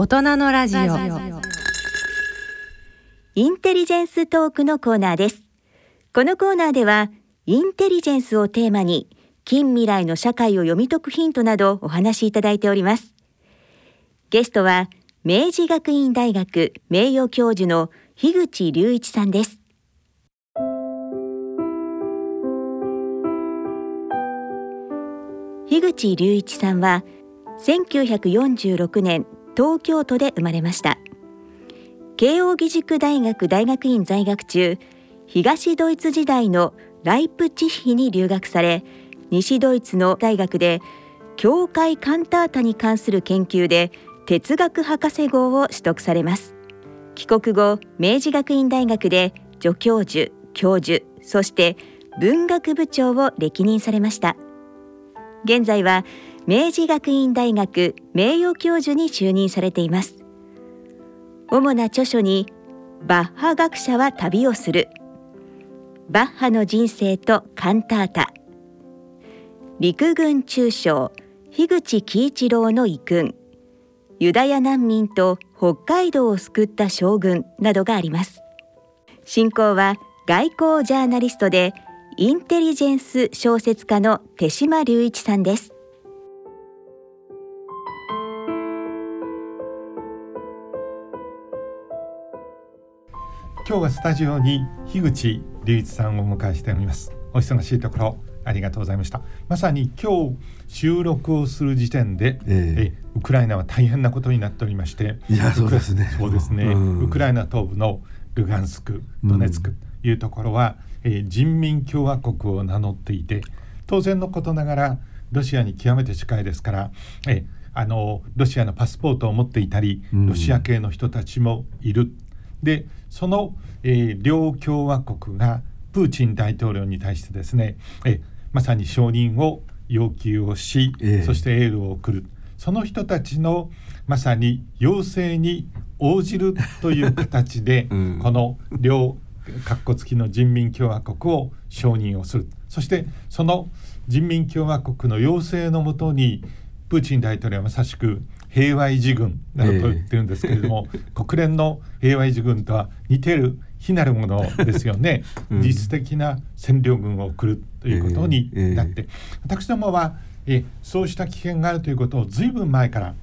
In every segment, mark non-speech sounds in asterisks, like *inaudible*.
大人のラジオ。インテリジェンストークのコーナーです。このコーナーではインテリジェンスをテーマに近未来の社会を読み解くヒントなどお話しいただいております。ゲストは明治学院大学名誉教授の樋口隆一さんです。樋口隆一さんは1946年東京都で生まれました。慶應義塾大学大学院在学中東ドイツ時代のライプチヒに留学され西ドイツの大学で教会カンタータに関する研究で哲学博士号を取得されます。帰国後明治学院大学で助教授教授そして文学部長を歴任されました。現在は明治学院大学名誉教授に就任されています。主な著書にバッハ学者は旅をする。バッハの人生とカンタータ。陸軍中将樋口喜一郎の遺訓。ユダヤ難民と北海道を救った将軍などがあります。進行は外交ジャーナリストでインテリジェンス小説家の手島隆一さんです。今日はスタジオに樋口隆一さんをお迎えしております。お忙しいところありがとうございました。まさに今日収録をする時点で、ええ。ウクライナは大変なことになっておりましていやそうですね。そうですね、うん、ウクライナ東部のルガンスクドネツクというところは、うん、えー、人民共和国を名乗っていて当然のことながらロシアに極めて近いですから、えあのロシアのパスポートを持っていたりロシア系の人たちもいる、うん、でその、えー、両共和国がプーチン大統領に対してですね、えまさに承認を要求をし、えー、そしてエールを送る。その人たちのまさに要請に応じるという形で、*laughs* うん、この両括弧付きの人民共和国を承認をする。そしてその人民共和国の要請のもとにプーチン大統領はまさしく平和維持軍などと言ってるんですけれども、えー、国連の平和維持軍とは似てる非なるものですよね、うん、実質的な占領軍を送るということになって、えーえー、私どもはえそうした危険があるということをずいぶん前から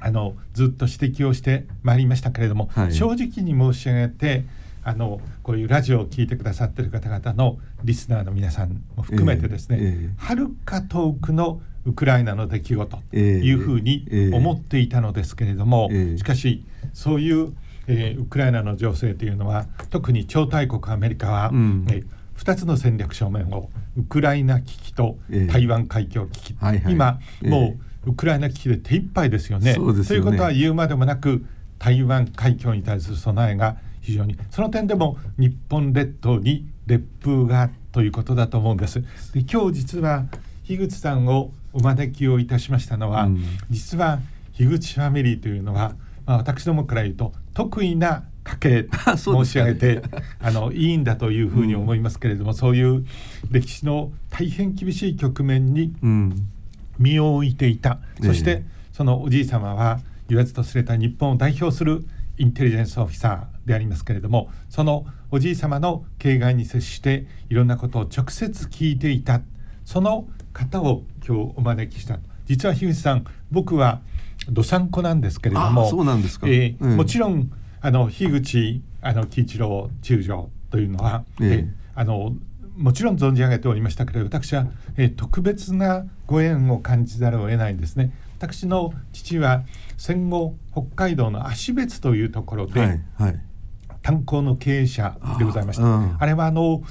あのずっと指摘をしてまいりましたけれども、はい、正直に申し上げてあのこういうラジオを聞いてくださっている方々のリスナーの皆さんも含めてですねはる、えー、か遠くのウクライナの出来事というふうに思っていたのですけれども、しかしそういう、えー、ウクライナの情勢というのは特に超大国アメリカは、うん、えー2つの戦略正面をウクライナ危機と台湾海峡危機、えーはいはい、今、えー、もうウクライナ危機で手一杯ですよね。よね。ということは言うまでもなく台湾海峡に対する備えが非常にその点でも日本列島に烈風がということだと思うんです。で今日実は樋口さんをお招きをいたしましたのは、うん、実は樋口ファミリーというのは、まあ、私どもから言うと得意なか。け申し上げて、*laughs* あのいいんだというふうに思いますけれども、うん、そういう歴史の大変厳しい局面に身を置いていた、うん、そして、そのおじい様は言わずとすれた日本を代表するインテリジェンスオフィサーでありますけれどもそのおじい様の形骸に接していろんなことを直接聞いていた。その方を今日お招きした。実は樋口さん僕はどさんこなんですけれどもそうなんですか、えーうん、もちろんあの樋口あの喜一郎中将というのは、ええ。あのもちろん存じ上げておりましたけれど私は、え特別なご縁を感じざるを得ないんですね。私の父は戦後北海道の芦別というところで、はいはい、炭鉱の経営者でございました。ああれはあの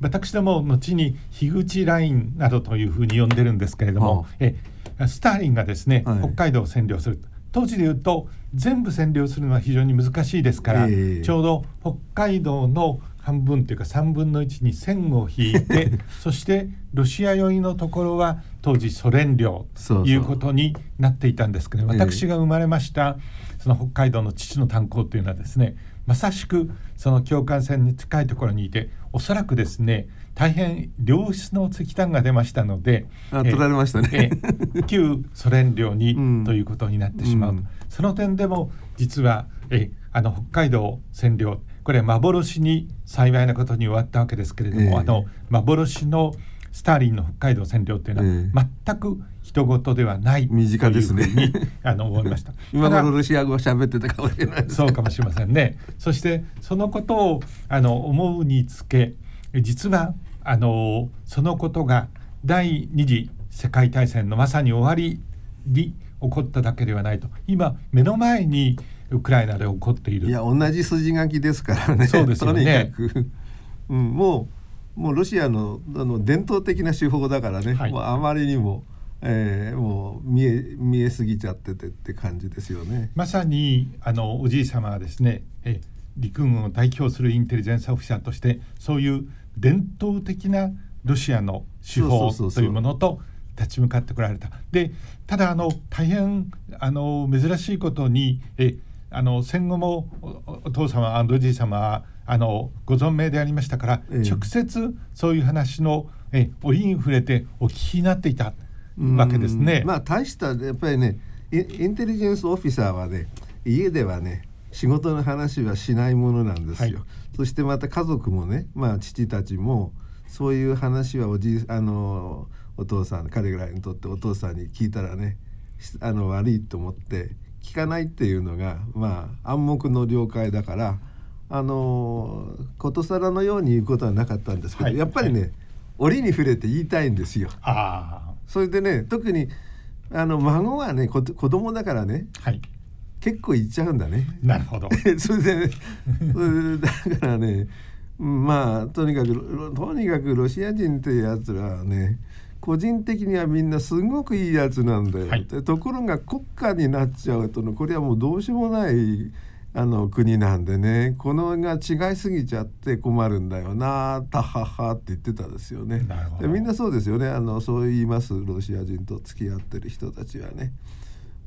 私ども後に樋口ラインなどというふうに呼んでるんですけれども、えスターリンがですね、はい、北海道を占領する。当時でいうと全部占領するのは非常に難しいですから、えー、ちょうど北海道の半分というか3分の1に線を引いて *laughs* そしてロシア寄りのところは当時ソ連領ということになっていたんですけど私が生まれましたその北海道の父の炭鉱というのはですねまさしくその境界線に近いところにいておそらくですね大変良質の石炭が出ましたので取られましたね、*laughs* 旧ソ連領に、ということになってしまう、うん、その点でも実はえあの北海道占領これ幻に幸いなことに終わったわけですけれども、えー、あの幻のスターリンの北海道占領というのは全く人事ではない身近ですね。あの思いました。*laughs* 今頃ロシア語を喋ってたかもしれない、そうかもしれませんね。そしてそのことをあの思うにつけ実はあのそのことが第二次世界大戦のまさに終わりに起こっただけではないと。今目の前にウクライナで起こっている。いや同じ筋書きですからね。そうですよね、うん、もうもうロシアのあの伝統的な手法だからね、はい、もうあまりにも、えー、もう見え見えすぎちゃっててって感じですよね。まさにあのおじい様はですね、え陸軍を代表するインテリジェンスオフィサーとしてそういう伝統的なロシアの手法というものと立ち向かってこられた。でただあの大変あの珍しいことにえあの戦後もお父様アンドジー様はあのご存命でありましたから、ええ、直接そういう話のえ折に触れてお聞きになっていたわけですね。まあ大したやっぱりねインテリジェンスオフィサーはね家ではね仕事の話はしないものなんですよ。はい、そしてまた家族もねまあ父たちもそういう話はおじあのお父さん彼らにとってお父さんに聞いたらねあの悪いと思って聞かないっていうのがまあ暗黙の了解だからあのことさらのように言うことはなかったんですけど、はい、やっぱりね、はい、折に触れて言いたいんですよ。それでね特にあの孫はね子供だからね、はい、結構言っちゃうんだね。なるほど。*laughs* それで、ね、だからねまあとにかくとにかくロシア人っていうやつらはね個人的にはみんなすごくいいやつなんだよ、はい、ところが国家になっちゃうとこれはもうどうしようもないあの国なんでねこのが違いすぎちゃって困るんだよなタハハって言ってたですよねみんなそうですよねあのそう言いますロシア人と付き合ってる人たちはね。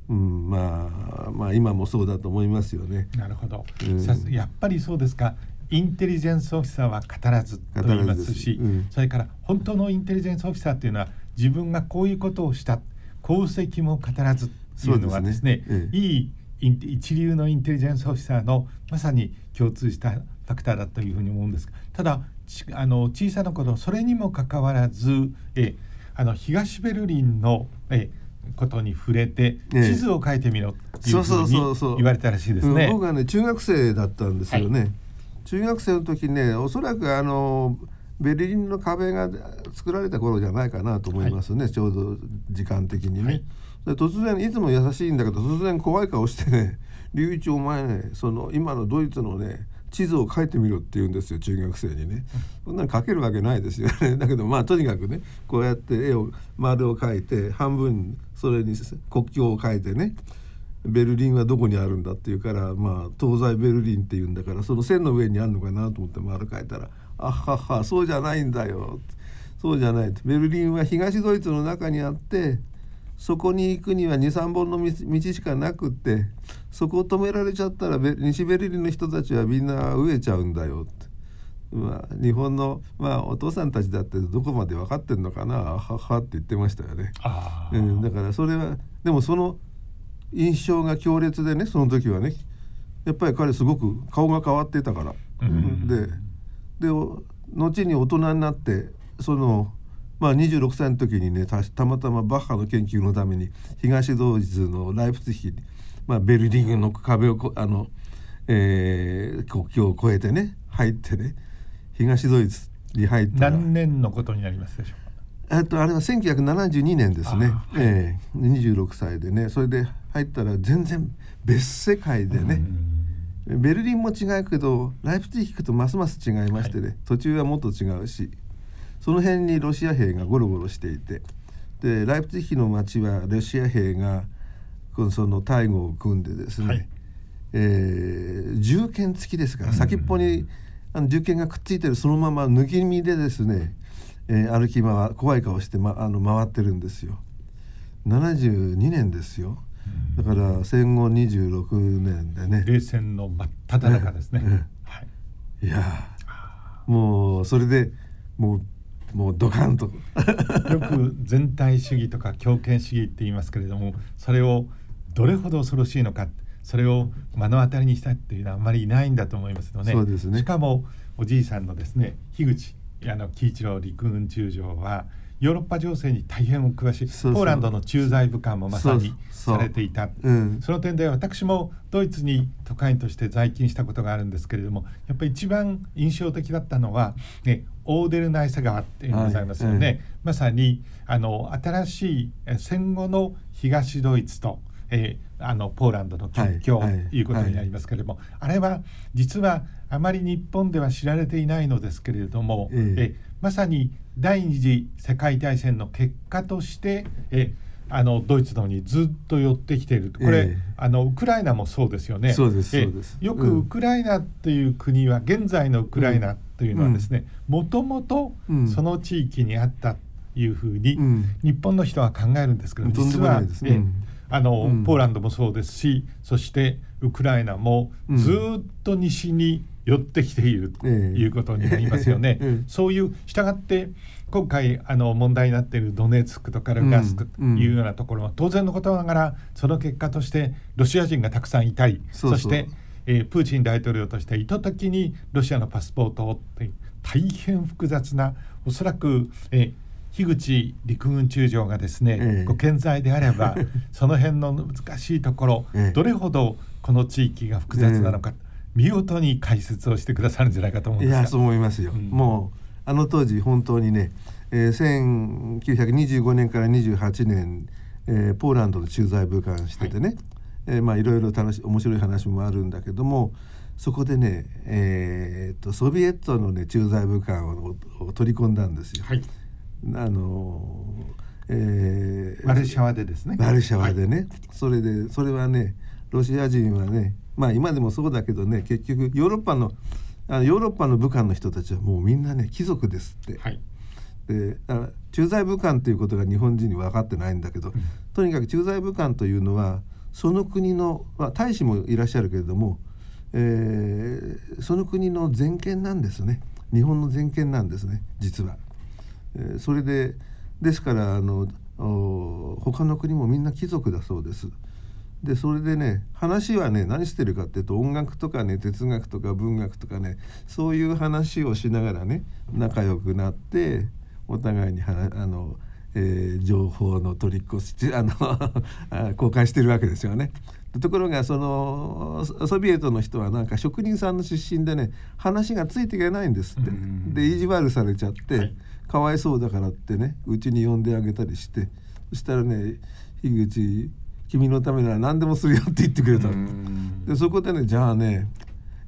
うん、まあまあ今もそうだと思いますよね。なるほど。うん、やっぱりそうですか。インテリジェンスオフィサーは語らずと言いますし、うん、それから本当のインテリジェンスオフィサーっていうのは自分がこういうことをした功績も語らずというのはですね、ねいい一流のインテリジェンスオフィサーのまさに共通したファクターだというふうに思うんですただあの小さな頃それにもかかわらずえあの東ベルリンのえことに触れて地図を書いてみろっていうふうに言われたらしいですね。僕はね中学生だったんですよね。はい、中学生の時ねおそらくあのベルリンの壁が作られた頃じゃないかなと思いますね、はい、ちょうど時間的にね。はいで突然いつも優しいんだけど突然怖い顔してね「隆一お前ねその今のドイツのね地図を書いてみろ」って言うんですよ中学生にね。そんなの書けるわけないですよね。*laughs* だけどまあとにかくねこうやって絵を丸を描いて半分それに国境を書いてねベルリンはどこにあるんだって言うからまあ東西ベルリンって言うんだからその線の上にあるのかなと思って丸書いたら「あははそうじゃないんだよ」そうじゃないベルリンは東ドイツの中にあってそこに行くには23本の道しかなくってそこを止められちゃったら西ベルリンの人たちはみんな飢えちゃうんだよって。まあ、日本の、まあ、お父さんたちだってどこまで分かってんのかなははって言ってましたよね、うん、だからそれはでもその印象が強烈でねその時はね。やっぱり彼すごく顔が変わってたから、うん、でで後に大人になってそのまあ、26歳の時にねたまたまバッハの研究のために東ドイツのライプツヒ、まあ、ベルリンの壁をあの、えー、国境を越えてね入ってね東ドイツに入った何年のことになりますでしょうか？えっとあれは1972年ですね、はい、えー、26歳でね。それで入ったら全然別世界でね、ベルリンも違うけどライプツィヒとますます違いましてね、はい、途中はもっと違うしその辺にロシア兵がゴロゴロしていて。でライプツィヒの町はロシア兵がその大護を組んでですね、はい、えー、銃剣付きですから先っぽにあの銃剣がくっついてるそのまま抜き身でですね、えー、歩き回怖い顔して、ま、あの回ってるんですよ。72年ですよ。だから戦後26年でね。冷戦の真っ只中ですね。ねはい、いやもうそれでもうもうドカンとよく全体主義とか強権主義って言いますけれどもそれをどれほど恐ろしいのかそれを目の当たりにしたっていうのはあんまりいないんだと思いますのでそうですねしかもおじいさんのですね樋口あの喜一郎陸軍中将はヨーロッパ情勢に大変お詳しいポーランドの駐在武官もまさにされていた。うん。その点で私もドイツに特派員として在勤したことがあるんですけれどもやっぱり一番印象的だったのは、ね、オーデルナイサ川っていうのがございますよね、はいまさにあの新しいえ戦後の東ドイツと、えーあのポーランドの国境はいはいということになりますけれども、あれは実はあまり日本では知られていないのですけれども、ええ。えまさに第二次世界大戦の結果としてえあのドイツの方にずっと寄ってきているこれ、ええ。あのウクライナもそうですよね。そうですえそうです。よくうん。ウクライナという国は、現在のウクライナというのはですねもともとうん。その地域にあったというふうに、うん。日本の人は考えるんですけどとんで実はねえうん。あの、うん。ポーランドもそうですしそしてウクライナもうん。ずっと西に寄ってきているとええ。いうことになりますよね。*laughs* ええ。そういう従って今回あの問題になっているドネツクとかルガスクというようなところは当然のことながらその結果としてロシア人がたくさんいたりそして、えープーチン大統領として意図的にロシアのパスポートをって大変複雑なおそらく、えー樋口陸軍中将がですね、ええ。ご健在であれば *laughs* その辺の難しいところ、ええ。どれほどこの地域が複雑なのか、見事に解説をしてくださるんじゃないかと思うんですが。いやそう思いますよ、うん。もうあの当時本当にね、えー、1925年から28年、えーポーランドの駐在武官しててね、えーまあいろいろ楽しい面白い話もあるんだけどもそこでね、えー、とソビエトのね駐在武官をを取り込んだんですよ。はい、あのーえーワルシャワでですね。ワルシャワでね、それでそれはねロシア人はねまあ今でもそうだけどね結局ヨーロッパのあのヨーロッパの武官の人たちはもうみんなね貴族ですって、はい、であ駐在武官ということが日本人に分かってないんだけど、とにかく駐在武官というのはその国の、まあ、大使もいらっしゃるけれども、えーその国の全権なんですね日本の全権なんですね実は。えーそれでですからあのお他の国もみんな貴族だそうです。でそれでね話はね何してるかっていうと音楽とかね哲学とか文学とかねそういう話をしながらね仲良くなってお互いにはあの、えー情報の取り越しあの *laughs* あ交換してるわけですよね。ところがそのソソビエトの人はなんか職人さんの出身でね話がついていけないんですって。うん。で意地悪されちゃって、はい。かわいそうだからってねうちに呼んであげたりしてそしたらね樋口君のためなら何でもするよって言ってくれた。でそこでねじゃあね、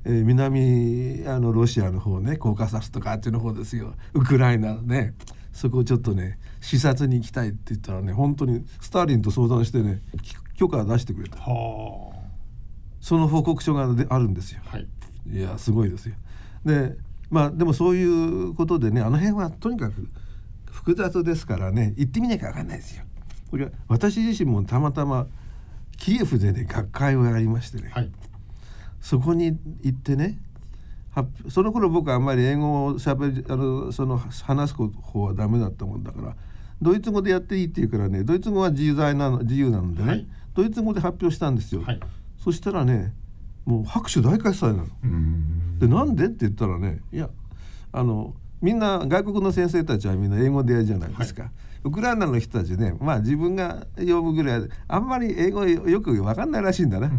えー南あのロシアの方ねコーカサスとかあっちの方ですよ。ウクライナね。そこをちょっとね視察に行きたいって言ったらね本当にスターリンと相談してねき許可出してくれた。はその報告書がであるんですよ。あ、はい、いやすごいですよ。でまあでもそういうことでねあの辺はとにかく複雑ですからね行ってみなきゃ分かんないですよ。これは私自身もたまたまキエフでね学会をやりましてね、はい、そこに行ってねその頃僕はあんまり英語をしゃべりあのその話す方はダメだったもんだからドイツ語でやっていいって言うからねドイツ語は自由なの自由なのでね、はい。ドイツ語で発表したんですよ。はい、そしたらねもう拍手大喝采なの。うん。でなんでって言ったらねいやあのみんな外国の先生たちはみんな英語でやるじゃないですか、ウクライナの人たちねまあ自分が読むぐらいであんまり英語よく分かんないらしいんだな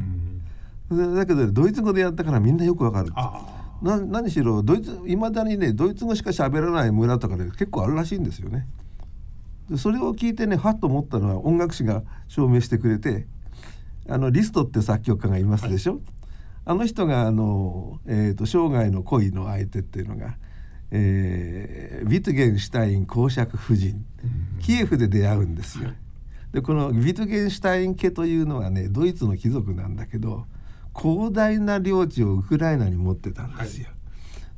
だけどドイツ語でやったからみんなよく分かるあな何しろドイツいまだにねドイツ語しか喋らない村とかで結構あるらしいんですよね。でそれを聞いてねはっと思ったのは音楽誌が証明してくれてあのリストって作曲家がいますでしょ、あの人があの、えー、と生涯の恋の相手っていうのが、えー、ビトゲンシュタイン公爵夫人キエフで出会うんですよ。でこのビトゲンシュタイン家というのはねドイツの貴族なんだけど広大な領地をウクライナに持ってたんですよ。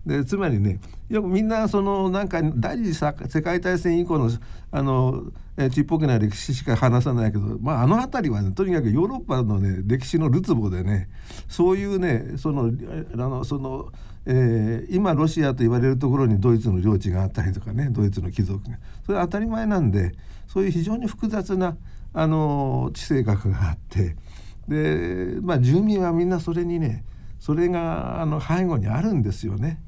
でつまりねよくみんなそのなんか第二次世界大戦以降のあのえちっぽけな歴史しか話さないけど、まあ、あの辺りはねとにかくヨーロッパのね歴史のるつぼでねそういうねそのあのその、えー今ロシアと言われるところにドイツの領地があったりとかねドイツの貴族がそれは当たり前なんでそういう非常に複雑なあの地政学があってでまあ住民はみんなそれにねそれがあの背後にあるんですよね。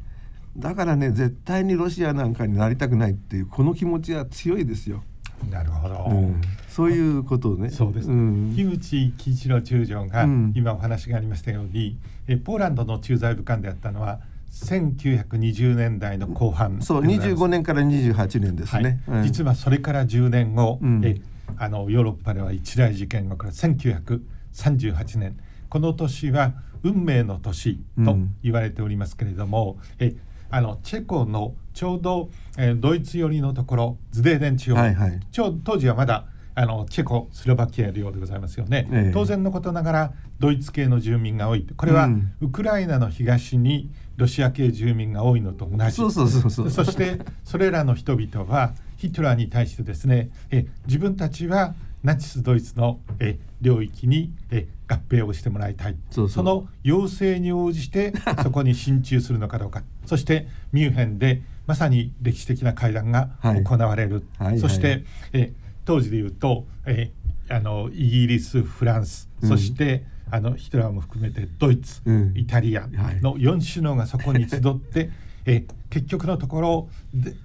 だからね絶対にロシアなんかになりたくないっていうこの気持ちは強いですよ。なるほど、うん、そういうことをね。そうです。うん、樋口喜一郎中将が、今お話がありましたように、えポーランドの駐在武官であったのは1920年代の後半そう25年から28年ですね、はい、実はそれから10年後、うん、えあのヨーロッパでは一大事件がから1938年。この年は運命の年と言われておりますけれども、うん、えあのチェコのちょうど、えー、ドイツ寄りのところズデーデン地方、はいはい、ちょ当時はまだあのチェコスロバキア領でございますよね、ええ、当然のことながらドイツ系の住民が多いこれはウクライナの東にロシア系住民が多いのと同じ。そしてそれらの人々はヒトラーに対してですねえ自分たちはナチスドイツのえ領域にえ合併をしてもらいたい。その要請に応じて *laughs* そこに進駐するのかどうか。そしてミュンヘンでまさに歴史的な会談が行われる、はい、そして、え当時で言うと、えあのイギリスフランス、そしてあのヒトラーも含めてドイツ、うん、イタリアの4首脳がそこに集って、*laughs* え結局のところ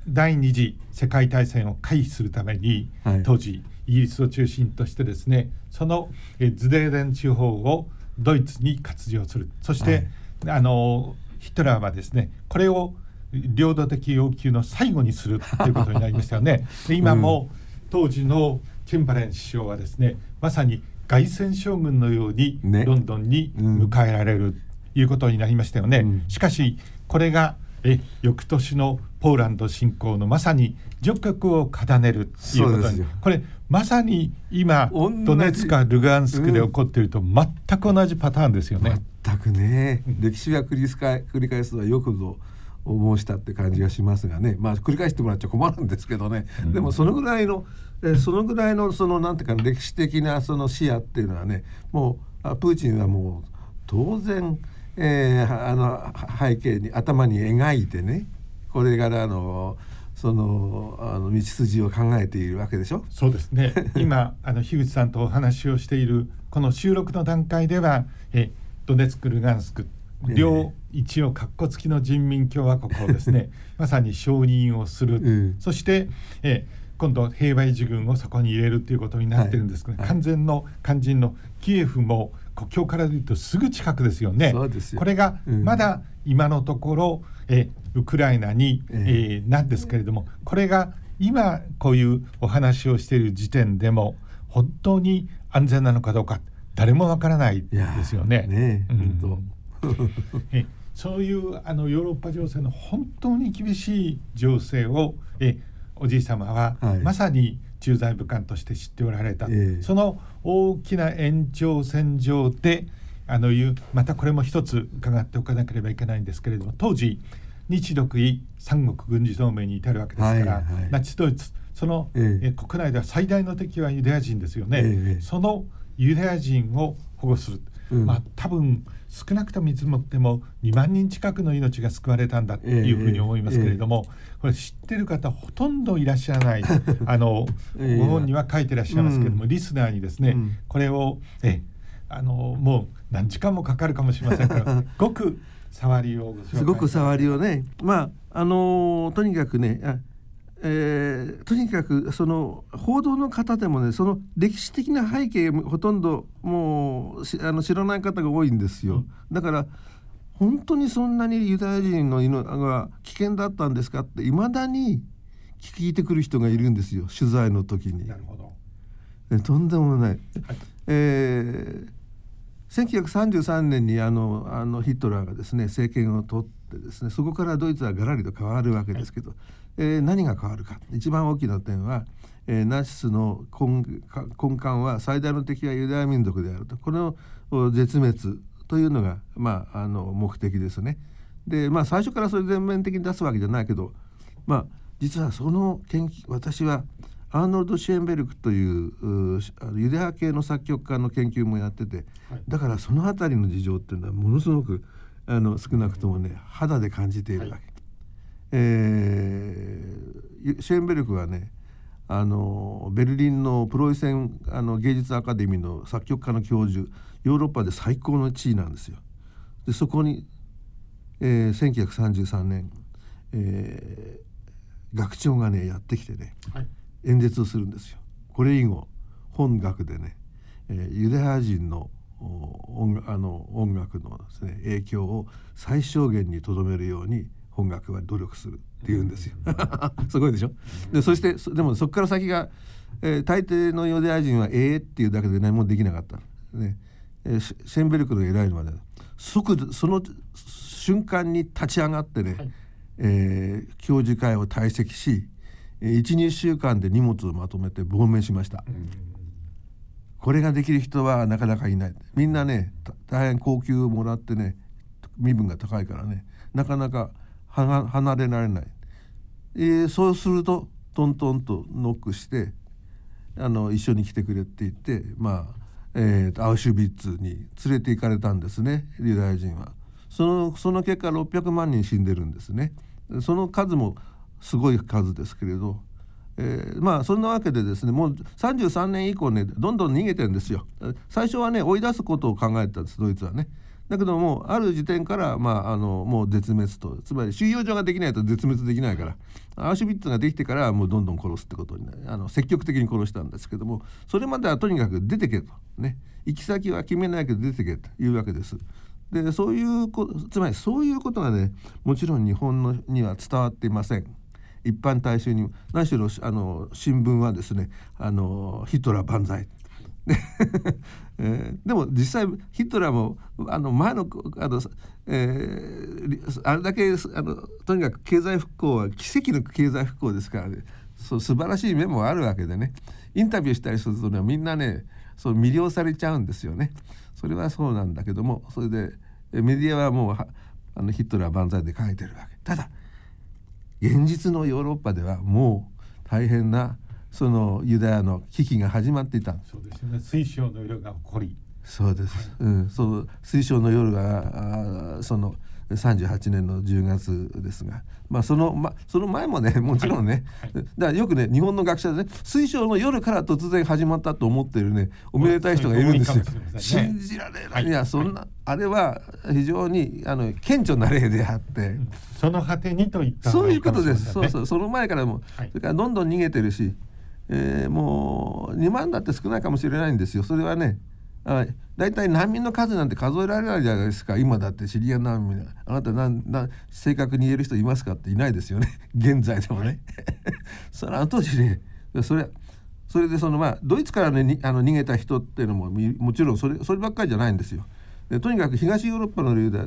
第二次世界大戦を回避するために、はい、当時イギリスを中心としてですねそのえズデーデン地方をドイツに割譲する。そして、はい、あのヒトラーはですねこれを領土的要求の最後にするということになりましたよね。*laughs* 今も当時のチェンバレン首相はですねまさに凱旋将軍のようにロンドンに迎えられるということになりましたよね。うん、しかしこれがえ翌年のポーランド侵攻のまさに序曲を奏ねるということに。これまさに今ドネツカルガンスクで起こっていると全く同じパターンですよね。全くね、歴史が繰り返すのはよくぞ申したって感じがしますがね。まあ繰り返してもらっちゃ困るんですけどね、うん、でもそのぐらいのえそのぐらいのそのなんていうか歴史的なその視野っていうのはねもうプーチンはもう当然、えー、あの背景に頭に描いてねこれからあのそのあの道筋を考えているわけでしょ。そうですね。*laughs* 今あの樋口さんとお話をしているこの収録の段階ではえドネツクルガンスク両一応括弧付きの人民共和国をですね *laughs* まさに承認をする、うん、そして、え今度平和維持軍をそこに入れるということになってるんですけど、はい、完全の肝心のキエフも国境から言うとすぐ近くですよね。これがまだ今のところ、えウクライナに、えー、なんですけれどもこれが今こういうお話をしている時点でも本当に安全なのかどうか誰もわからないですよね。ねうんえそういうあのヨーロッパ情勢の本当に厳しい情勢をえおじい様は、はい、まさに駐在武官として知っておられた、えー、その大きな延長線上であのいうまたこれも一つ伺っておかなければいけないんですけれども当時日独伊三国軍事同盟に至るわけですから、はいはい、ナチスドイツその、えー、え国内では最大の敵はユダヤ人ですよね、えー、そのユダヤ人を保護する、うん、まあ多分少なくとも見積もっても2万人近くの命が救われたんだというふうに思いますけれども、えーえ。ー、これ知ってる方ほとんどいらっしゃらない *laughs* あのご本には書いてらっしゃいますけれども、うん、リスナーにですね、うん、これをえあのもう何時間もかかるかもしれませんから *laughs* ごく触りをす。ごく触りをね。まああのとにかくねえー、とにかくその報道の方でもねその歴史的な背景ほとんどもうあの知らない方が多いんですよ。だから本当にそんなにユダヤ人の犬が危険だったんですかっていまだに聞いてくる人がいるんですよ取材の時に。なるほどとんでもない。はい、えー、1933年にあのあのヒットラーがですね政権を取ってですねそこからドイツはがらりと変わるわけですけど、はい。えー、何が変わるか。一番大きな点は、えー、ナチスの根根幹は最大の敵はユダヤ民族であると。この絶滅というのが、まあ、あの目的ですね。でまあ最初からそれ全面的に出すわけじゃないけどまあ実はその研究私はアーノルド・シェーンベルクというユダヤ系の作曲家の研究もやってて、はい、だからその辺りの事情っていうのはものすごくあの少なくともね肌で感じているわけ。はいえー、シェーンベルクはねあのベルリンのプロイセンあの芸術アカデミーの作曲家の教授ヨーロッパで最高の地位なんですよ。でそこに、えー、1933年、えー、学長がねやってきてね、はい、演説をするんですよ。これ以後本学でね、えー、ユダヤ人の音あの音楽のですね影響を最小限にとどめるように本学は努力するって言うんですよ。*laughs* すごいでしょ？でそしてでもそこから先が、えー、大抵のユダヤ人は「ええー」っていうだけで何もできなかった。ねえー、シェンベルクの偉いのはね即その瞬間に立ち上がってね、はい、えー、教授会を退席し12週間で荷物をまとめて亡命しました。これができる人はなかなかいない。みんなね大変高級をもらってね身分が高いからねなかなか離れられない、えー、そうするとトントンとノックしてあの一緒に来てくれって言ってまあ、えー、アウシュビッツに連れて行かれたんですねユダヤ人は。そのその結果600万人死んでるんですね。その数もすごい数ですけれどえー、まあそんなわけでですねもう33年以降ねどんどん逃げてんですよ。最初はね追い出すことを考えたんですドイツはね。だけどもある時点から、まあ、あのもう絶滅と。つまり収容所ができないと絶滅できないから。アウシュビッツができてからもうどんどん殺すってことになあの積極的に殺したんですけどもそれまではとにかく出てけと。ね。行き先は決めないけど出てけというわけです。でそういうこつまりそういうことがねもちろん日本のには伝わっていません。一般大衆に何しろあの新聞はですねあのヒトラー万歳 *laughs* えー、でも実際ヒトラーもあの前のあの、えー、あれだけあのとにかく経済復興は奇跡の経済復興ですからねそう素晴らしい面もあるわけでねインタビューしたりするとねみんなねそう魅了されちゃうんですよね。それはそうなんだけどもそれでメディアはもうあのヒトラー万歳で書いてるわけ。ただ現実のヨーロッパではもう大変なそのユダヤの危機が始まっていた。そうですよね。水晶の色が起こりそうです、はい、うん、その水晶の夜があその38年の10月ですが、まあ、そのまその前もねもちろんね、はい。はい、だからよくね日本の学者でね水晶の夜から突然始まったと思っているねおめでたい人がいるんですよ。ね、信じられない、い、やそんなあれは非常にあの顕著な例であって、その果てにといったそういうことです、そうそう。その前からも、それからどんどん逃げてるし、えー、もう2万だって少ないかもしれないんですよ。それはね大体難民の数なんて数えられないじゃないですか今だってシリア難民あなた何何正確に言える人いますかっていないですよね *laughs* 現在でもね *laughs* それあの当時ねそれそれでそのまあドイツからねあの逃げた人っていうのももちろんそれそればっかりじゃないんですよ。でとにかく東ヨーロッパのユダ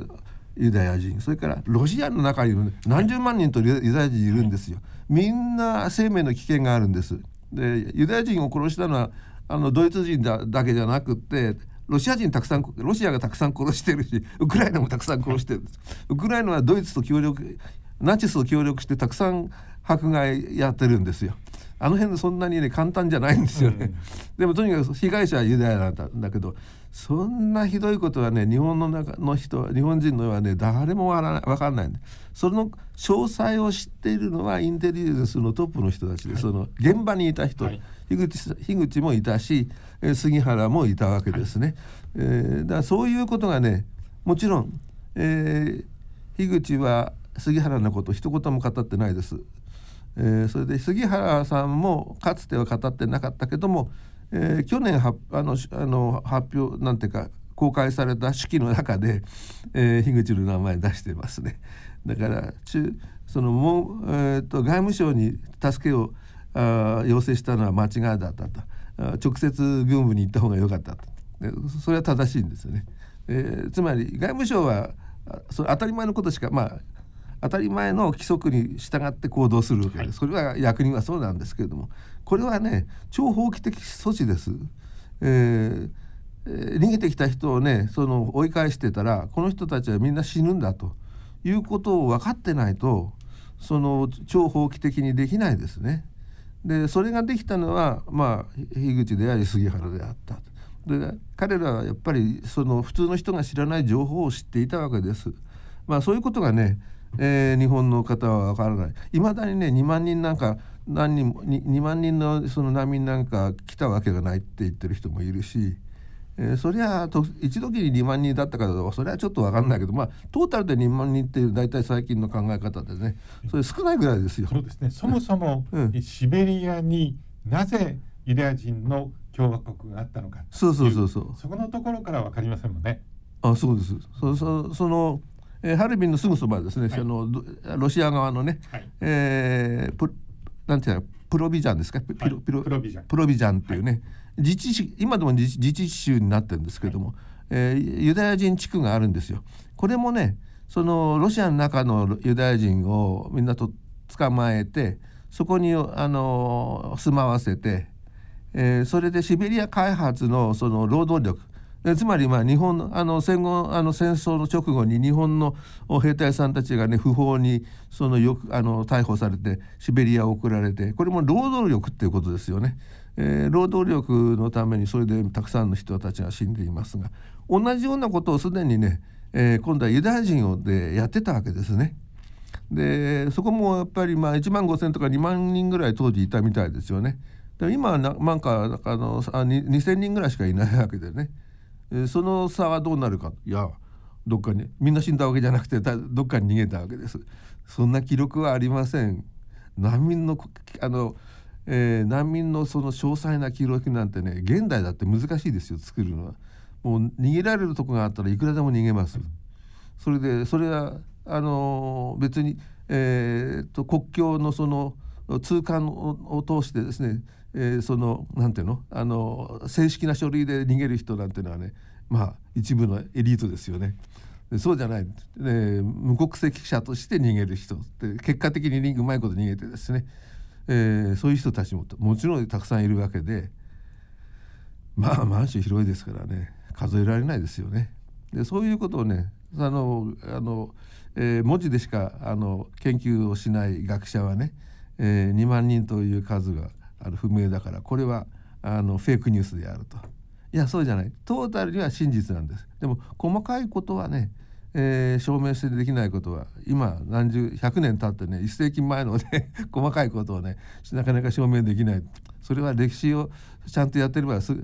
ユダヤ人それからロシアの中にも何十万人とユダヤ人いるんですよ。みんな生命の危険があるんです。でユダヤ人を殺したのはあのドイツ人だだけじゃなくってロシア人たくさんロシアがたくさん殺してるしウクライナもたくさん殺してるウクライナはドイツと協力ナチスと協力してたくさん迫害やってるんですよ。あの辺そんなにね簡単じゃないんですよね。うん、でもとにかく被害者はユダヤなんだだけどそんなひどいことはね日本の中の人日本人のはね誰もわから分かんないその詳細を知っているのはインテリジェンスのトップの人たちで、はい、その現場にいた人、はい、樋口樋口もいたし、え杉原もいたわけですね。はい、えー、だからそういうことがねもちろん、えー、樋口は杉原のこと一言も語ってないです。えー、それで杉原さんもかつては語ってなかったけどもえー、去年はあのあの発表なんていうか公開された手記の中で、えー、樋口の名前出してますね。だから中そのもう、えーと、外務省に助けをあ要請したのは間違いだったと直接軍部に行った方が良かったとそれは正しいんですよね。えー、つまり外務省はそ当たり前のことしかまあ当たり前の規則に従って行動するわけです、はい、それは役人はそうなんですけれどもこれはね超法規的措置です。えー、逃げてきた人をねその追い返してたらこの人たちはみんな死ぬんだということを分かってないとその超法規的にできないですね。でそれができたのはまあ樋口であり杉原であった。で彼らはやっぱりその普通の人が知らない情報を知っていたわけです。まあそういうことがねえー、日本の方は分からないいまだにね2万人なんか何人も 2, 2万人のその難民なんか来たわけがないって言ってる人もいるし、えー、そりゃと一時に2万人だったかどうかそれはちょっと分かんないけど、まあ、トータルで2万人っていう大体最近の考え方でねそれ少ないぐらいですよ。そうですね。そもそも、*laughs* うん、シベリアになぜユダヤ人の共和国があったのかそうそうそうそう。そこのところから分かりませんもんね。あそうです。そそそのえー、ハルビンのすぐそばですね、はい、そのロシア側のね、はい、えー、プなんていうプロビジャンですか？ピロ、ピロプロビジャン。プロビジャンっていうね、はい、自治今でも自治州になってるんですけども、えー、ユダヤ人地区があるんですよ。これもねそのロシアの中のユダヤ人をみんなと捕まえてそこにあの住まわせて、えー、それでシベリア開発のその労働力つまりまあ日本あの戦後あの戦争の直後に日本の兵隊さんたちがね不法にそのよくあの逮捕されてシベリアを送られてこれも労働力っていうことですよね。えー、労働力のためにそれでたくさんの人たちが死んでいますが同じようなことをすでにね、えー、今度はユダヤ人をでやってたわけですね。でそこもやっぱりまあ1万5,000とか2万人ぐらい当時いたみたいですよね。で今はなんかあの2,000人ぐらいしかいないわけでね。えその差はどうなるかいやどっかにみんな死んだわけじゃなくてどっかに逃げたわけですそんな記録はありません難民のあの、えー、難民のその詳細な記録なんてね現代だって難しいですよ作るのは。もう逃げられるとこがあったらいくらでも逃げます。それでそれはあの別に、えーと、国境のその通関を通してですねえー、そのなんていうの？あの正式な書類で逃げる人なんていうのはねまあ一部のエリートですよね。そうじゃない、え無国籍者として逃げる人って結果的にうまいこと逃げてですね、えー、そういう人たちももちろんたくさんいるわけでまあ満州広いですからね数えられないですよね。でそういうことをねあのあの、えー、文字でしかあの研究をしない学者はね、えー、2万人という数があの不明だからこれはあのフェイクニュースであると。いやそうじゃない。トータルには真実なんです。でも細かいことはね、えー、証明してできないことは今何十100年経ってね1世紀前のね *laughs* 細かいことをねなかなか証明できない。それは歴史をちゃんとやってればす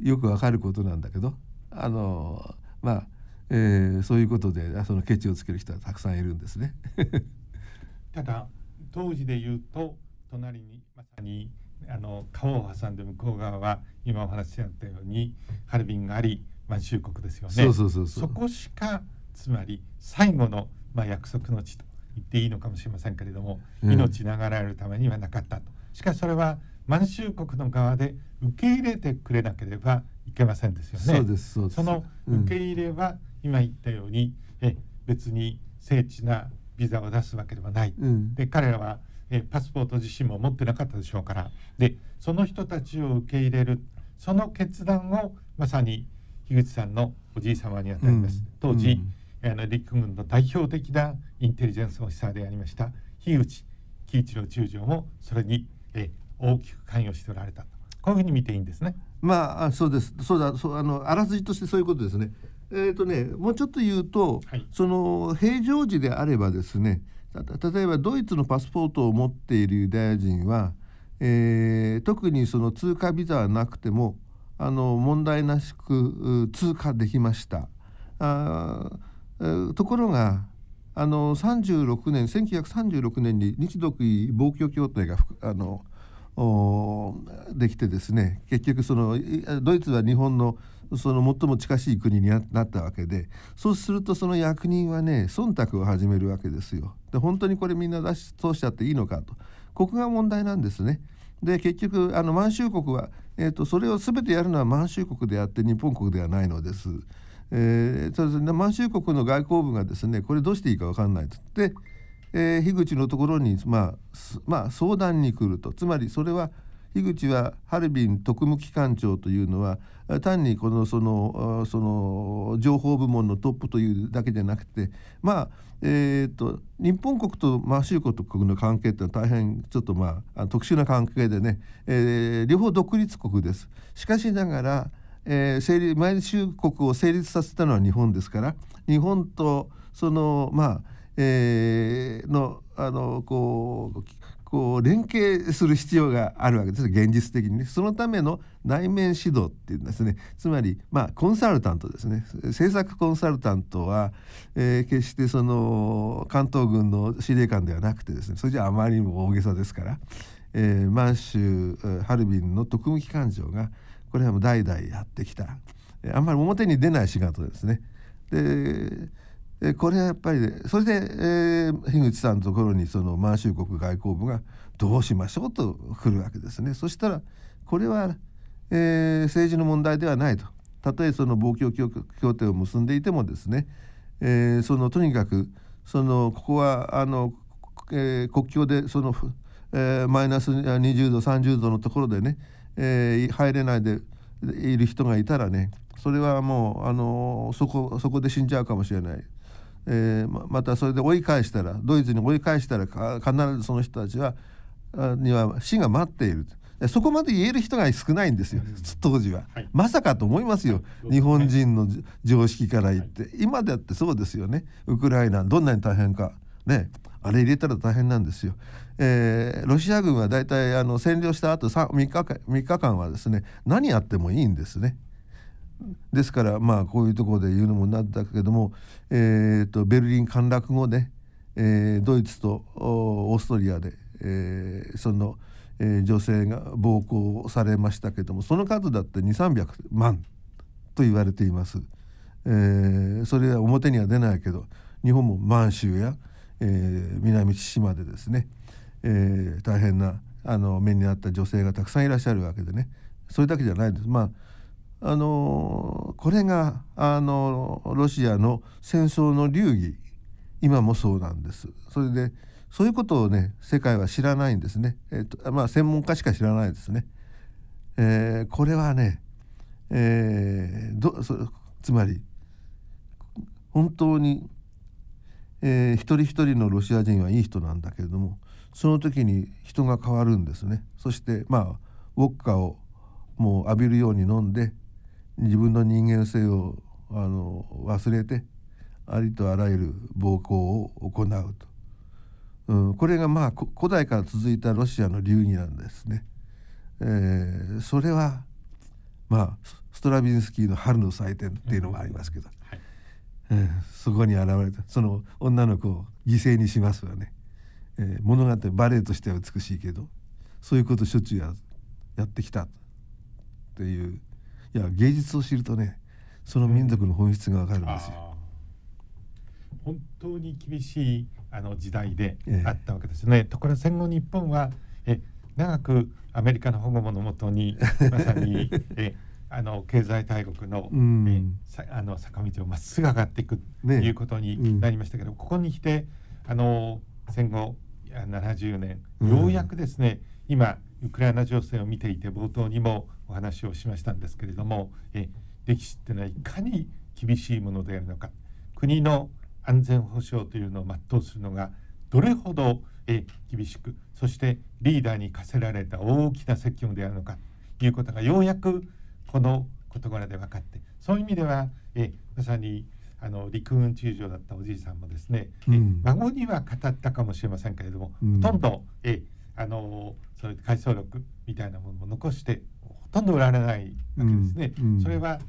よくわかることなんだけど。あのまあ、えー、そういうことでそのケチをつける人はたくさんいるんですね。*laughs* ただ当時で言うと隣にまさにあの川を挟んで向こう側は今お話しあったようにハルビンがあり満州国ですよね。そこしかつまり最後の、まあ、約束の地と言っていいのかもしれませんけれども、うん、命流れるためにはなかったと。しかしそれは満州国の側で受け入れてくれなければいけませんですよね。そその受け入れは、今言ったようにえ別に精緻なビザを出すわけではない。うん、で彼らはえパスポート自身も持ってなかったでしょうから。でその人たちを受け入れる。その決断をまさに樋口さんのおじい様にあたります、うん、当時、うん、あの陸軍の代表的なインテリジェンスオフィサーでありました樋口喜一郎中将もそれにえ大きく関与しておられたとこういうふうに見ていいんですね。まあそうですそうだそうあのあらすじとしてそういうことですね。えっ、ー、とねもうちょっと言うと、はい、その平常時であればですね例えばドイツのパスポートを持っているユダヤ人は、えー、特にその通過ビザはなくてもあの問題なしく通過できました。あところがあの36年1936年に日独伊防御協定があのできてですね結局そのドイツは日本のその最も近しい国になったわけでそうするとその役人はね忖度を始めるわけですよ。で本当にこれみんな出し通しちゃっていいのかとここが問題なんですね。で結局あの満州国は、えーと、それを全てやるのは満州国であって日本国ではないのです。えー、そうですね満州国の外交部がですねこれどうしていいか分かんないと。で、えー、樋口のところに、まあ、まあ相談に来るとつまりそれは樋口はハルビン特務機関長というのは単にこのそのその情報部門のトップというだけじゃなくてまあえーと、日本国と満州国の関係ってのは大変ちょっとまあ特殊な関係でね、えー、両方独立国です。しかしながら、えー、成立満州国を成立させたのは日本ですから日本とそのまあ、えー、のあのこうこう連携する必要があるわけです現実的にね。そのための内面指導っていうんですね。つまりまあコンサルタントですね。政策コンサルタントは、えー、決してその関東軍の司令官ではなくてですねそれじゃあまりにも大げさですから、えー、満州ハルビンの特務機関長がこれはもう代々やってきたあんまり表に出ない仕事ですね。でえこれはやっぱり、ね、それで、えー、樋口さんのところにその満州国外交部がどうしましょうと来るわけですね。そしたらこれは、えー、政治の問題ではないと。たとえその防共協定を結んでいてもですね、えー、そのとにかくそのここはあの、えー、国境でその、えー、マイナス20度30度のところでね、えー、入れないでいる人がいたらねそれはもうあのそこそこで死んじゃうかもしれない。えー、またそれで追い返したらドイツに追い返したら必ずその人たちはには死が待っている。そこまで言える人が少ないんですよ、当時は、はい、まさかと思いますよ、日本人の常識から言って、はい、今だってそうですよね。ウクライナどんなに大変か。ね。あれ入れたら大変なんですよ。えー、ロシア軍はだいたいあの占領した後 3, 3, 日間3日間はですね何やってもいいんですね。ですからまあこういうところで言うのもなんだけども、えーと、ベルリン陥落後で、えー、ドイツとオーストリアで、えー、その、えー、女性が暴行されましたけどもその数だって2300万と言われています。えー、それは表には出ないけど日本も満州や、えー、南千島でですね、えー、大変なあの目に遭った女性がたくさんいらっしゃるわけでねそれだけじゃないです。まああのこれがあのロシアの戦争の流儀今もそうなんです。それでそういうことをね世界は知らないんですね。えーとまあ、専門家しか知らないですね。えー、これはね、えー、どそつまり本当に、えー、一人一人のロシア人はいい人なんだけれどもその時に人が変わるんですね。そしてまあウォッカをもう浴びるように飲んで自分の人間性をあの忘れてありとあらゆる暴行を行うと、うん、これがまあ古代から続いたロシアの流儀なんですね。えー、それはまあストラビンスキーの「春の祭典」っていうのもありますけど、はい、えー、そこに現れたその女の子を犠牲にしますわね、えー、物語バレエとしては美しいけどそういうことしょっちゅうややってきたといういや芸術を知るとねその民族の本質がわかるんですよ。本当に厳しいあの時代であったわけですね。ええ、ところが戦後日本はえ長くアメリカの保護のもとに *laughs* まさにえあの経済大国の,、うん、えあの坂道をまっすぐ上がっていくということになりましたけど、ねうん、ここに来てあの戦後70年。ようやくですね、うん、今ウクライナ情勢を見ていて冒頭にもお話をしましたんですけれどもえ歴史っていうのはいかに厳しいものであるのか。国の安全保障というのを全うするのがどれほどえ厳しくそしてリーダーに課せられた大きな責務であるのかということがようやくこの事柄で分かって。そういう意味ではえまさにあの陸軍中将だったおじいさんもですね、うん、孫には語ったかもしれませんけれども、うん、ほとんどえあのそういう回想録みたいなものも残してほとんど売られないわけですね。うん、それは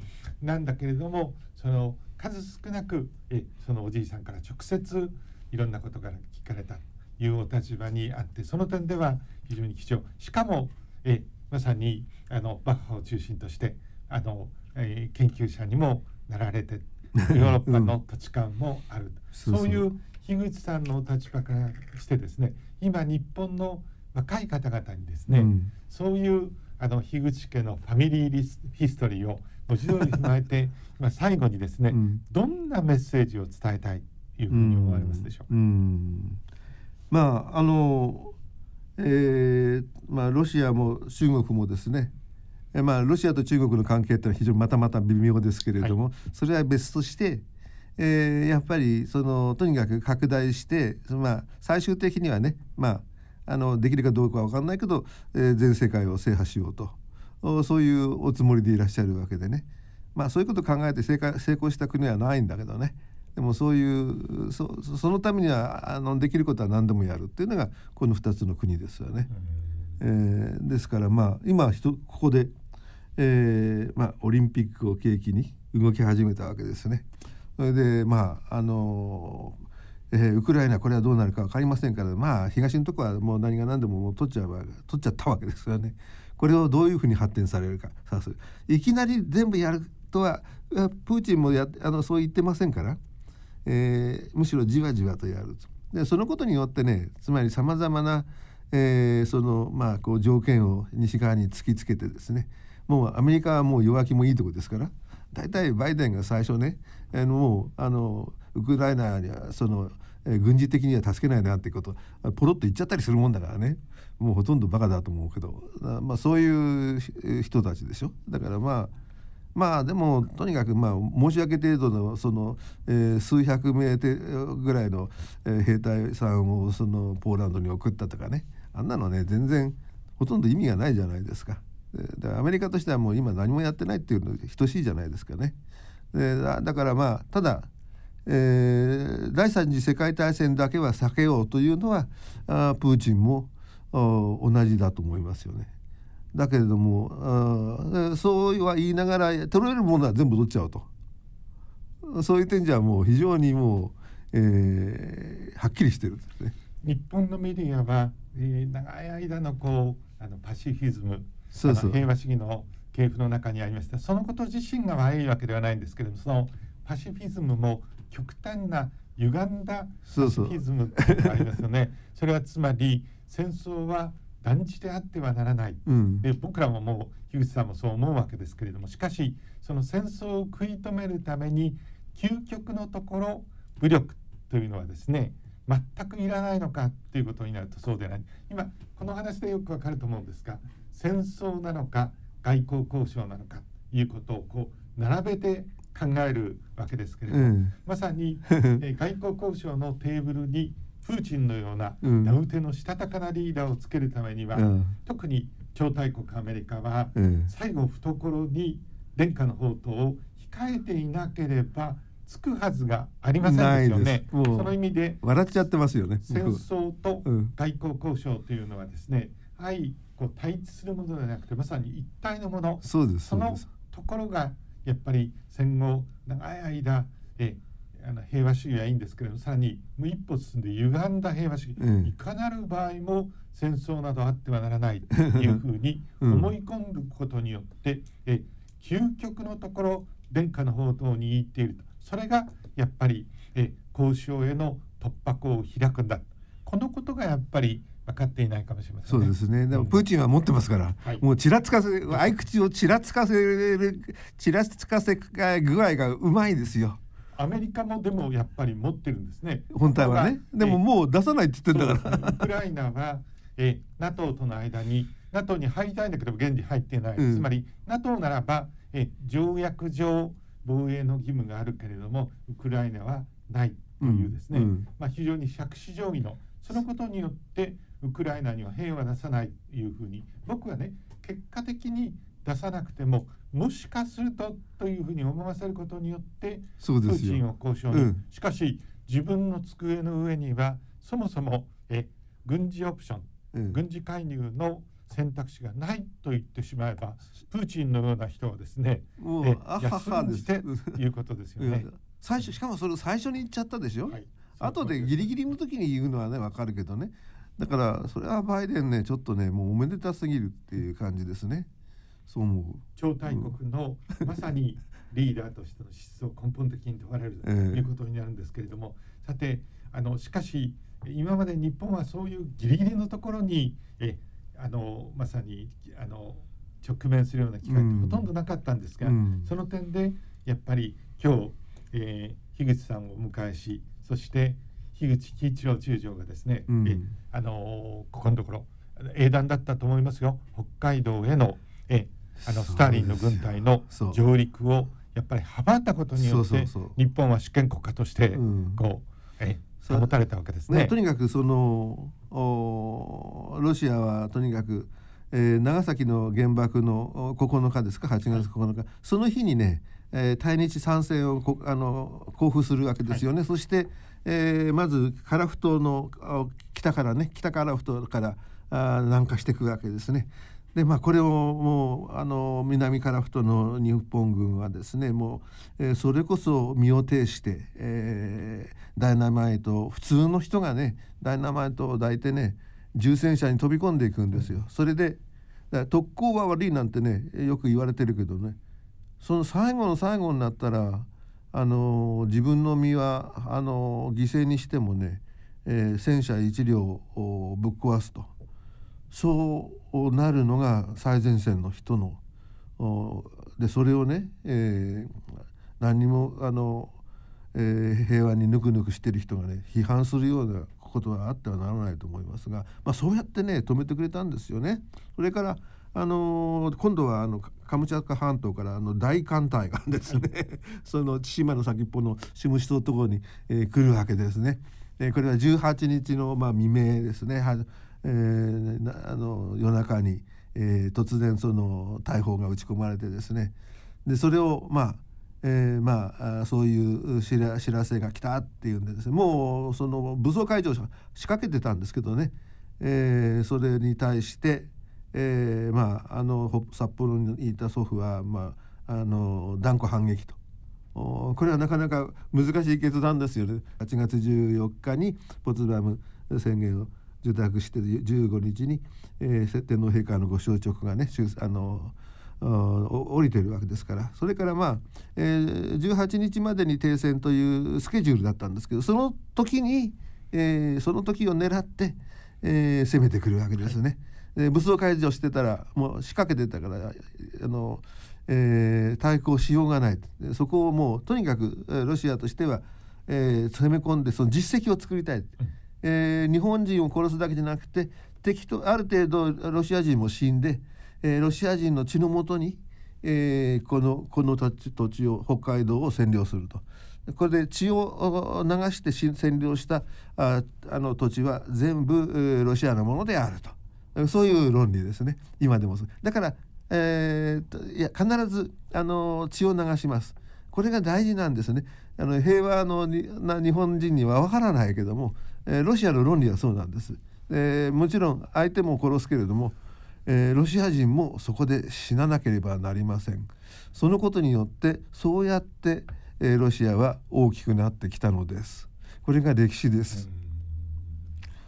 なんだけれどもその数少なくえそのおじいさんから直接いろんなことから聞かれたというお立場にあってその点では非常に貴重。しかもえまさにあのバッハを中心としてあの、えー、研究者にもなられてヨーロッパの土地勘もある、うん、そういう樋口さんのお立場からしてですね今日本の若い方々にですね、うん、そういうあの樋口家のファミリーリスヒストリーを文字通り踏まえて今最後にですね、うん、どんなメッセージを伝えたいというふうに思われますでしょう？か。うん、まああの、えー、まあロシアも中国もですねえまあ、ロシアと中国の関係ってのは非常にまたまた微妙ですけれども、はい、それは別として、えー、やっぱりそのとにかく拡大して、まあ、最終的にはね、まあ、あのできるかどうかは分かんないけど、えー、全世界を制覇しようと。そういうおつもりでいらっしゃるわけでね、まあ、そういうことを考えて成功した国はないんだけどね。でもそういうそそのためにはあのできることは何でもやるっていうのがこの2つの国ですよね。えー、ですからまあ今ここで、えーまあ、オリンピックを契機に動き始めたわけですね。それでまああのえー、ウクライナこれはどうなるか分かりませんからまあ東のとこはもう何が何でももう取っちゃえば取っちゃったわけですよね。これをどういうふうに発展されるかさすいきなり全部やるとはプーチンもやあのそう言ってませんから、えー、むしろじわじわとやると。でそのことによってねつまりさまざまな、えー、そのまあこう条件を西側に突きつけてですねもうアメリカはもう弱気もいいとこですから大体バイデンが最初ねあのもうあのウクライナにはその、え、軍事的には助けないなってことポロッと言っちゃったりするもんだからね。もうほとんどバカだと思うけどまあそういう人たちでしょ。だからまあまあでもとにかくまあ申し訳程度のその、えー、数百名ぐらいの、え、兵隊さんをそのポーランドに送ったとかね。あんなのね全然ほとんど意味がないじゃないですか。でアメリカとしてはもう今何もやってないっていうの等しいじゃないですかね。でだからまあただ、えー、第三次世界大戦だけは避けようというのはあプーチンも同じだと思いますよね。だけれどもそうは言いながら取れるものは全部取っちゃうとそういう点じゃもう非常にもう、えー、はっきりしてるんですね。日本のメディアは、えー、長い間のこうあのパシフィズムそうそう。平和主義の系譜の中にありましたそのこと自身が悪いわけではないんですけれどもそのパシフィズムも極端な歪んだパシフィズムがありますよね。それはつまり戦争は断じてあってはならない、うん、で僕らももう樋口さんもそう思うわけですけれどもしかしその戦争を食い止めるために究極のところ武力というのはですね全くいらないのかっていうことになるとそうでない。今この話でよくわかると思うんですが戦争なのか外交交渉なのかということをこう並べて考えるわけですけれども、うん、まさに、*laughs* え外交交渉のテーブルにプーチンのような名うてのしたたかなリーダーをつけるためには、うん、特に超大国アメリカは、うん、最後懐に殿下の宝刀を控えていなければつくはずがありませんですよね。その意味で笑っちゃってますよね。戦争と外交交渉というのはですね、はい、こう対立するものではなくてまさに一体のもの。そうです。そのところがやっぱり戦後長い間えあの平和主義はいいんですけれどもさらにもう一歩進んで歪んだ平和主義、うん、いかなる場合も戦争などあってはならないというふうに *laughs* 思い込むことによって、うん、え究極のところ殿下の宝刀を握っていると。それがやっぱりえ交渉への突破口を開くんだこのことがやっぱり分かっていないかもしれません、ね、そうですね。でもプーチンは持ってますから、うん、もうちらつかせ、合口をちらつかせる、ちらつかせ具合がうまいですよ。アメリカもでもやっぱり持ってるんですね。本体はね。でももう出さないって言ってんだから。ウクライナはえ NATO との間に NATO に入りたいんだけど現に入っていない。うん、つまり NATO ならばえ条約上防衛の義務があるけれどもウクライナはないというですね、うんうん、まあ非常に杓子定規のそのことによってウクライナには兵は出さないというふうに僕はね結果的に出さなくてももしかするとというふうに思わせることによってプーチンを交渉に、うん、しかし自分の机の上にはそもそもえ軍事オプション、うん、軍事介入の選択肢がないと言ってしまえばプーチンのような人はですねえ休んしていうことですよね。最初しかもそれ最初に言っちゃったでしょ、はい、後でギリギリの時に言うのはね分かるけどねだからそれはバイデンねちょっとねもうおめでたすぎるっていう感じですね。そう思う。超大国の、うん、まさにリーダーとしての資質を根本的に問われるということになるんですけれども、えー、さてあのしかし今まで日本はそういうギリギリのところにえあのまさにあの直面するような機会ってほとんどなかったんですが、うん、その点でやっぱり今日、えー、樋口さんをお迎えしそして樋口喜一郎中将がですね、うん、えあのここのところ英断だったと思いますよ。北海道へのえあのスターリンの軍隊の上陸をやっぱり阻ったことによって日本は主権国家としてこう、え保たれたわけですね。とにかくそのロシアはとにかく、えー、長崎の原爆の9日ですか？8月9日、はい、その日にねえー、対日参戦をあの交付するわけですよね。はい、そして、えー、まず樺太の北からね北樺太からあ南下していくわけですね。でまあこれをもうあの南樺太の日本軍はですねもう、えー、それこそ身を挺して、えー、ダイナマイト普通の人がねダイナマイトを抱いてね重戦車に飛び込んでいくんですよ。それで特攻は悪いなんてねよく言われてるけどねその最後の最後になったらあの自分の身はあの犠牲にしてもね、えー、戦車一両をぶっ壊すとそうなるのが最前線の人のでそれをね、えー、何にもあの、えー、平和にぬくぬくしてる人がね批判するようなことはあってはならないと思いますが、まあ、そうやってね止めてくれたんですよね。それからあの、今度はあのカムチャツカ半島からあの大艦隊がですね *laughs* その千島の先っぽのシムシ島のところに、えー、来るわけですね。えこれは18日の、まあ、未明ですね。はえー、あの夜中に、えー、突然その大砲が撃ち込まれてですねでそれをまあえー、まあそういう知ら知らせが来たっていうんでですねもうその武装解除仕掛けてたんですけどね、えー、それに対して、えー、まああの札幌にいた祖父は、まあ、あの断固反撃と。これはなかなか難しい決断ですよね8月14日にポツダム宣言を受諾して15日に、えー、天皇陛下のご承勅がねあの降りてるわけですからそれからまあ、えー、18日までに停戦というスケジュールだったんですけどその時に、えー、その時を狙って、えー、攻めてくるわけですね。え武装解除してたらもう仕掛けてたからあの、えー、対抗しようがないそこをもうとにかくロシアとしては、えー、攻め込んでその実績を作りたい。えー、日本人を殺すだけじゃなくて敵とある程度ロシア人も死んで、えー、ロシア人の血のもとに、えー、このこの土地を北海道を占領すると。これで血を流して占領したああの土地は全部ロシアのものであるとそういう論理ですね。今でもだから、えー、いや必ずあの血を流します。これが大事なんですね。あの平和のな日本人には分からないけどもえー、ロシアの論理はそうなんです、えー、もちろん相手も殺すけれども、えー、ロシア人もそこで死ななければなりません。そのことによってそうやって、えロシアは大きくなってきたのです。これが歴史です。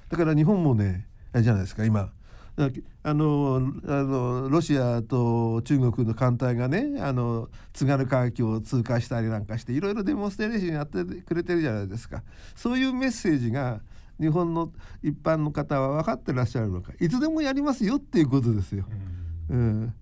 だから日本もねじゃないですか今あのあのロシアと中国の艦隊がねあの津軽海峡を通過したりなんかしていろいろデモンストレーションやってくれてるじゃないですか。そういうメッセージが日本の一般の方は分かってらっしゃるのか。いつでもやりますよっていうことですよ。うん、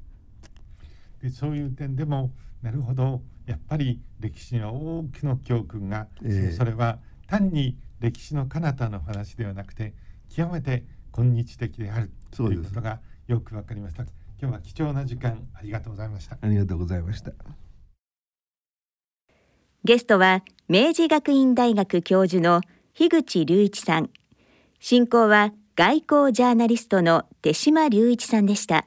でそういう点でもなるほど。やっぱり歴史の大きな教訓が、えー、それは単に歴史の彼方の話ではなくて極めて今日的であるということがよくわかりました。今日は貴重な時間ありがとうございました。ありがとうございました。ゲストは明治学院大学教授の樋口隆一さん。進行は外交ジャーナリストの手島隆一さんでした。